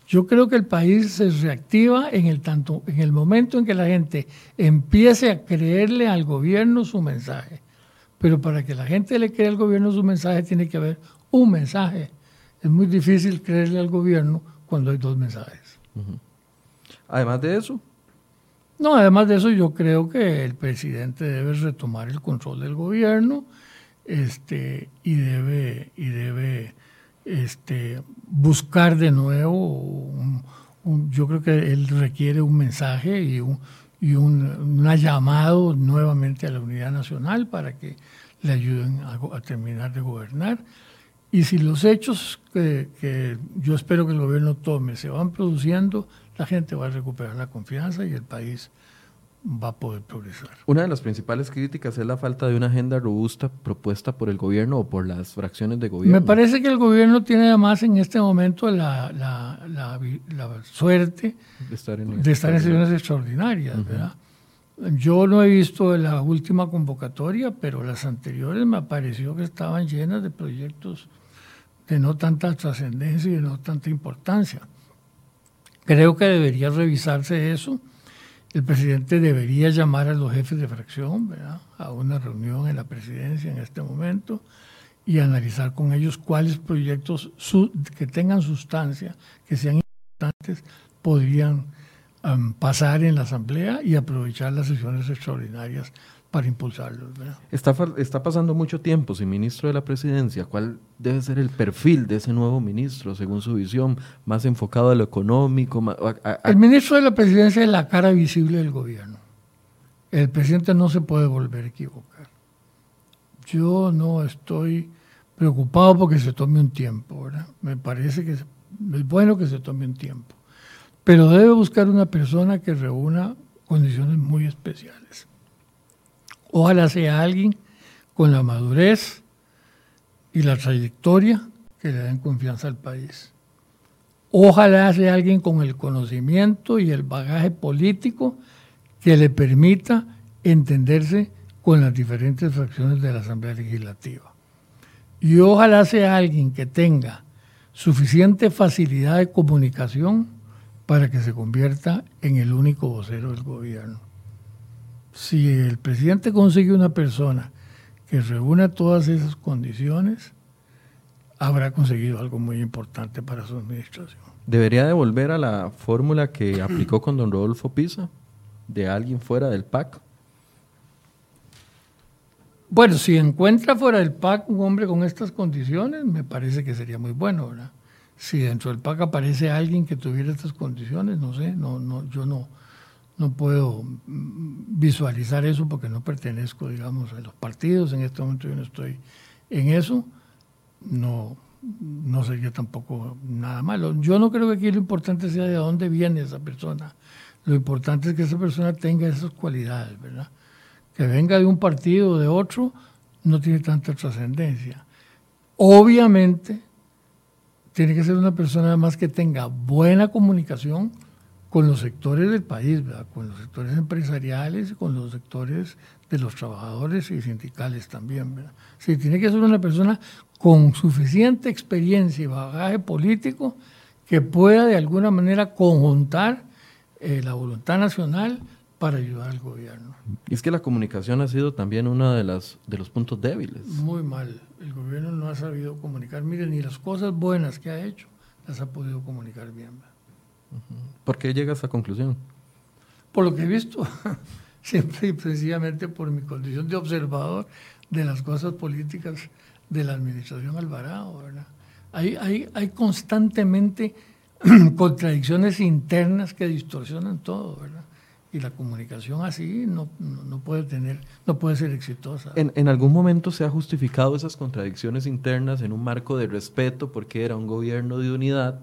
Yo creo que el país se reactiva en el, tanto, en el momento en que la gente empiece a creerle al gobierno su mensaje. Pero para que la gente le crea al gobierno su mensaje tiene que haber un mensaje. Es muy difícil creerle al gobierno cuando hay dos mensajes. Además de eso, no, además de eso, yo creo que el presidente debe retomar el control del gobierno este, y debe, y debe este, buscar de nuevo, yo creo que él requiere un mensaje y un, y un llamado nuevamente a la unidad nacional para que le ayuden a, terminar de gobernar. Y si los hechos que yo espero que el gobierno tome se van produciendo, la gente va a recuperar la confianza y el país va a poder progresar. Una de las principales críticas es la falta de una agenda robusta propuesta por el gobierno o por las fracciones de gobierno. Me parece que el gobierno tiene además en este momento la, la, la, suerte de estar en, sesiones extraordinarias. Yo no he visto la última convocatoria, pero las anteriores me pareció que estaban llenas de proyectos de no tanta trascendencia y de no tanta importancia. Creo que debería revisarse eso. El presidente debería llamar a los jefes de fracción a una reunión en la presidencia en este momento y analizar con ellos cuáles proyectos que tengan sustancia, que sean importantes, podrían pasar en la Asamblea y aprovechar las sesiones extraordinarias para impulsarlos. Está, está pasando mucho tiempo sin ministro de la presidencia. ¿Cuál debe ser el perfil de ese nuevo ministro, según su visión, más enfocado a lo económico? El ministro de la presidencia es la cara visible del gobierno. El presidente no se puede volver a equivocar. Yo no estoy preocupado porque se tome un tiempo, ¿verdad? Me parece que es bueno que se tome un tiempo. Pero debe buscar una persona que reúna condiciones muy especiales. Ojalá sea alguien con la madurez y la trayectoria que le den confianza al país. Ojalá sea alguien con el conocimiento y el bagaje político que le permita entenderse con las diferentes fracciones de la Asamblea Legislativa. Y ojalá sea alguien que tenga suficiente facilidad de comunicación para que se convierta en el único vocero del gobierno. Si el presidente consigue una persona que reúna todas esas condiciones, habrá conseguido algo muy importante para su administración. ¿Debería devolver a la fórmula que (clears throat) aplicó con don Rodolfo Pisa, de alguien fuera del PAC? Bueno, si encuentra fuera del PAC un hombre con estas condiciones, me parece que sería muy bueno, ¿verdad? Si dentro del PAC aparece alguien que tuviera estas condiciones, no sé, no, no, yo no, no puedo mm, visualizar eso porque no pertenezco, digamos, a los partidos. En este momento yo no estoy en eso. No, no sería tampoco nada malo. Yo no creo que aquí lo importante sea de dónde viene esa persona. Lo importante es que esa persona tenga esas cualidades, ¿verdad? Que venga de un partido o de otro no tiene tanta trascendencia. Obviamente, tiene que ser una persona además que tenga buena comunicación con los sectores del país, ¿verdad? con los sectores empresariales con los sectores de los trabajadores y sindicales también. ¿verdad? Sí, tiene que ser una persona con suficiente experiencia y bagaje político que pueda de alguna manera conjuntar eh, la voluntad nacional para ayudar al gobierno. Y es que la comunicación ha sido también uno de, las, de los puntos débiles. Muy mal. El gobierno no ha sabido comunicar. Miren, ni las cosas buenas que ha hecho las ha podido comunicar bien. ¿Por qué llega a esa conclusión? Por lo que he visto, (laughs) siempre y precisamente por mi condición de observador de las cosas políticas de la administración Alvarado. ¿verdad? Hay, hay, hay constantemente (clears throat) contradicciones internas que distorsionan todo, ¿verdad? Y la comunicación así no, no puede tener, no puede ser exitosa. ¿En, ¿En, algún momento se ha justificado esas contradicciones internas en un marco de respeto porque era un gobierno de unidad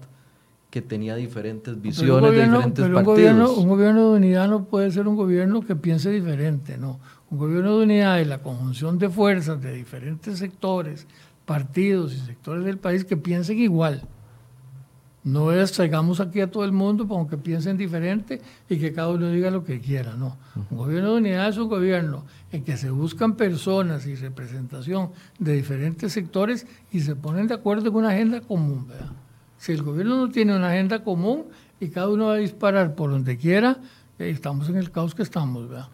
que tenía diferentes visiones de diferentes pero partidos? Un gobierno, un gobierno de unidad no puede ser un gobierno que piense diferente, no. Un gobierno de unidad es la conjunción de fuerzas de diferentes sectores, partidos y sectores del país que piensen igual. No es traigamos aquí a todo el mundo para que piensen diferente y que cada uno diga lo que quiera, no. Un gobierno de unidad es un gobierno en que se buscan personas y representación de diferentes sectores y se ponen de acuerdo en una agenda común, ¿verdad? Si el gobierno no tiene una agenda común y cada uno va a disparar por donde quiera, eh, estamos en el caos que estamos, ¿verdad?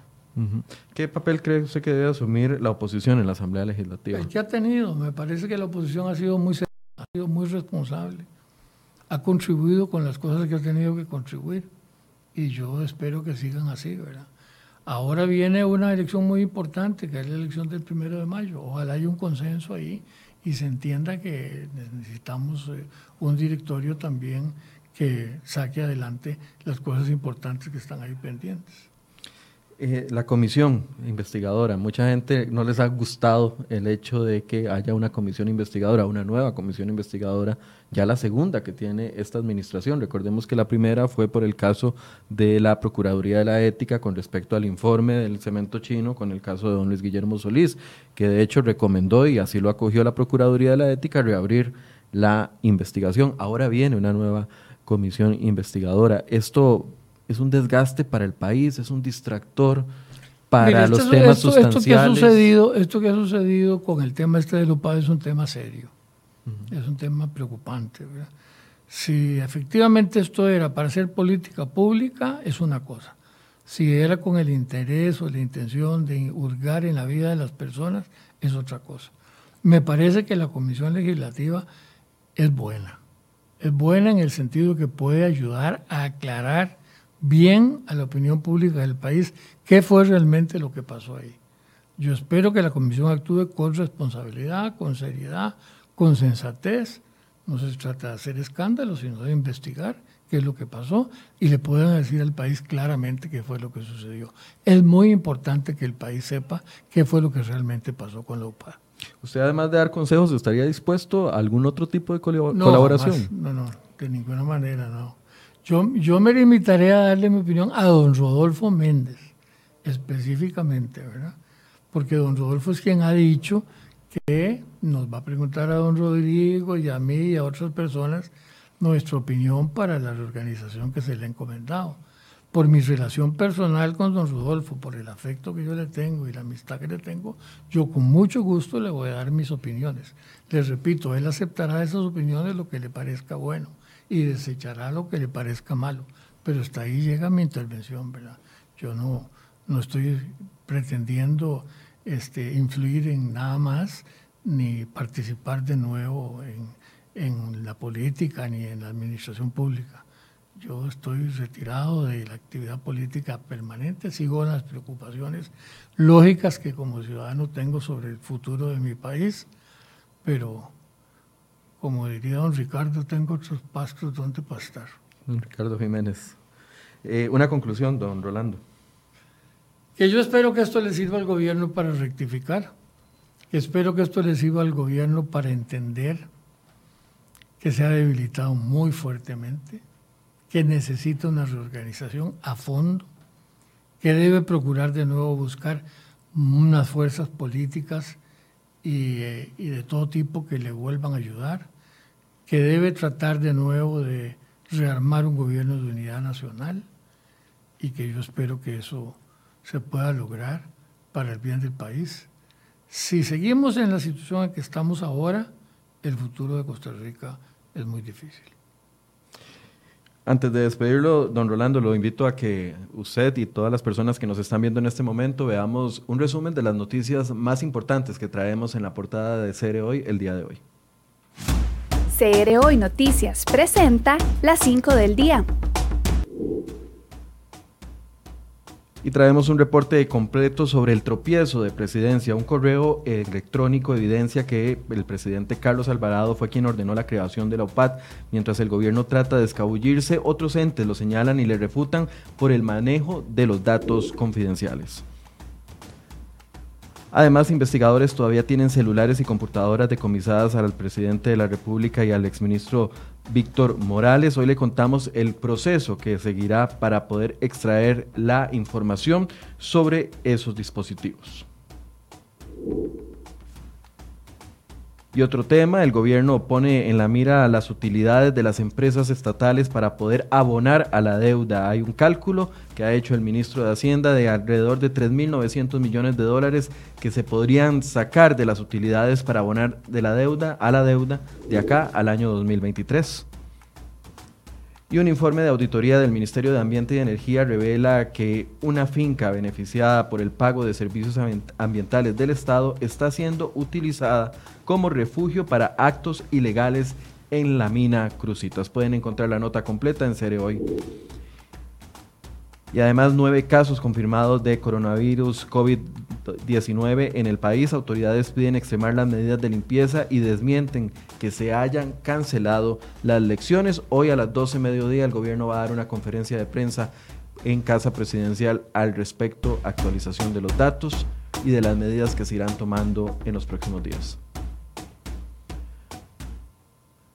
¿Qué papel cree usted que debe asumir la oposición en la Asamblea Legislativa? El que ha tenido, me parece que la oposición ha sido muy ha sido muy responsable, ha contribuido con las cosas que ha tenido que contribuir y yo espero que sigan así, ¿verdad? Ahora viene una elección muy importante, que es la elección del primero de mayo. Ojalá haya un consenso ahí y se entienda que necesitamos un directorio también que saque adelante las cosas importantes que están ahí pendientes. Eh, la comisión investigadora, mucha gente no les ha gustado el hecho de que haya una comisión investigadora, una nueva comisión investigadora, ya la segunda que tiene esta administración. Recordemos que la primera fue por el caso de la Procuraduría de la Ética con respecto al informe del cemento chino, con el caso de don Luis Guillermo Solís, que de hecho recomendó y así lo acogió la Procuraduría de la Ética reabrir la investigación. Ahora viene una nueva comisión investigadora. Esto es un desgaste para el país, es un distractor para los temas sustanciales. Esto que, ha sucedido, esto que ha sucedido con el tema este de Lupad es un tema serio, es un tema preocupante. Si efectivamente esto era para hacer política pública, es una cosa. Si era con el interés o la intención de hurgar en la vida de las personas, es otra cosa. Me parece que la Comisión Legislativa es buena. Es buena en el sentido que puede ayudar a aclarar bien a la opinión pública del país qué fue realmente lo que pasó ahí. Yo espero que la comisión actúe con responsabilidad, con seriedad, con sensatez. No se trata de hacer escándalos, sino de investigar qué es lo que pasó y le puedan decir al país claramente qué fue lo que sucedió. Es muy importante que el país sepa qué fue lo que realmente pasó con la UPA. ¿Usted además de dar consejos estaría dispuesto a algún otro tipo de colaboración? no, no, de ninguna manera, no. Yo, yo me limitaré a darle mi opinión a don Rodolfo Méndez, específicamente, ¿verdad? Porque don Rodolfo es quien ha dicho que nos va a preguntar a don Rodrigo y a mí y a otras personas nuestra opinión para la reorganización que se le ha encomendado. Por mi relación personal con don Rodolfo, por el afecto que yo le tengo y la amistad que le tengo, yo con mucho gusto le voy a dar mis opiniones. Les repito, él aceptará esas opiniones lo que le parezca bueno y desechará lo que le parezca malo. Pero hasta ahí llega mi intervención, ¿verdad? Yo no, no estoy pretendiendo este, influir en nada más ni participar de nuevo en, en la política ni en la administración pública. Yo estoy retirado de la actividad política permanente, sigo las preocupaciones lógicas que como ciudadano tengo sobre el futuro de mi país, pero como diría don Ricardo, tengo otros pastos donde pastar. Ricardo Jiménez. Eh, una conclusión, don Rolando. Que yo espero que esto le sirva al gobierno para rectificar, que espero que esto le sirva al gobierno para entender que se ha debilitado muy fuertemente, que necesita una reorganización a fondo, que debe procurar de nuevo buscar unas fuerzas políticas y, eh, y de todo tipo que le vuelvan a ayudar, que debe tratar de nuevo de rearmar un gobierno de unidad nacional y que yo espero que eso se pueda lograr para el bien del país. Si seguimos en la situación en que estamos ahora, el futuro de Costa Rica es muy difícil. Antes de despedirlo, don Rolando, lo invito a que usted y todas las personas que nos están viendo en este momento veamos un resumen de las noticias más importantes que traemos en la portada de Cere Hoy el día de hoy. CR Hoy Noticias presenta las 5 del día. Y traemos un reporte completo sobre el tropiezo de presidencia. Un correo electrónico evidencia que el presidente Carlos Alvarado fue quien ordenó la creación de la OPAT. Mientras el gobierno trata de escabullirse, otros entes lo señalan y le refutan por el manejo de los datos confidenciales. Además, investigadores todavía tienen celulares y computadoras decomisadas al presidente de la República y al exministro Víctor Morales. Hoy le contamos el proceso que seguirá para poder extraer la información sobre esos dispositivos. Y otro tema, el gobierno pone en la mira las utilidades de las empresas estatales para poder abonar a la deuda. Hay un cálculo que ha hecho el ministro de Hacienda de alrededor de 3.900 millones de dólares que se podrían sacar de las utilidades para abonar de la deuda a la deuda de acá al año 2023. Y un informe de auditoría del Ministerio de Ambiente y Energía revela que una finca beneficiada por el pago de servicios ambientales del Estado está siendo utilizada como refugio para actos ilegales en la mina Crucitas. Pueden encontrar la nota completa en Cere Hoy y además nueve casos confirmados de coronavirus COVID-19 en el país. Autoridades piden extremar las medidas de limpieza y desmienten que se hayan cancelado las lecciones. Hoy a las 12 mediodía el gobierno va a dar una conferencia de prensa en Casa Presidencial al respecto, actualización de los datos y de las medidas que se irán tomando en los próximos días.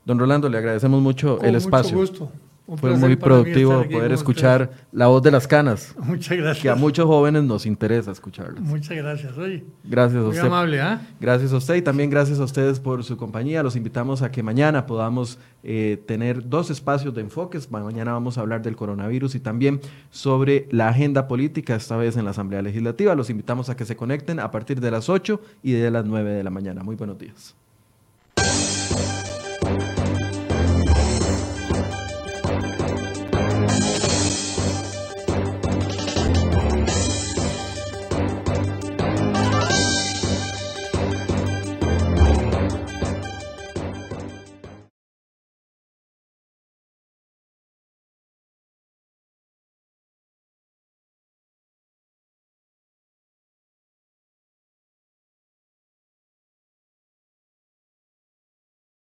Don Rolando, le agradecemos mucho el espacio. Mucho gusto. Fue muy productivo poder escuchar la voz de las canas. (laughs) Muchas gracias. Que a muchos jóvenes nos interesa escucharlas. Muchas gracias. Oye, gracias a muy usted. amable, ¿ah? Gracias a usted y también gracias a ustedes por su compañía. Los invitamos a que mañana podamos eh, tener dos espacios de enfoques. Mañana vamos a hablar del coronavirus y también sobre la agenda política, esta vez en la Asamblea Legislativa. Los invitamos a que se conecten a partir de las 8 y de las 9 de la mañana. Muy buenos días.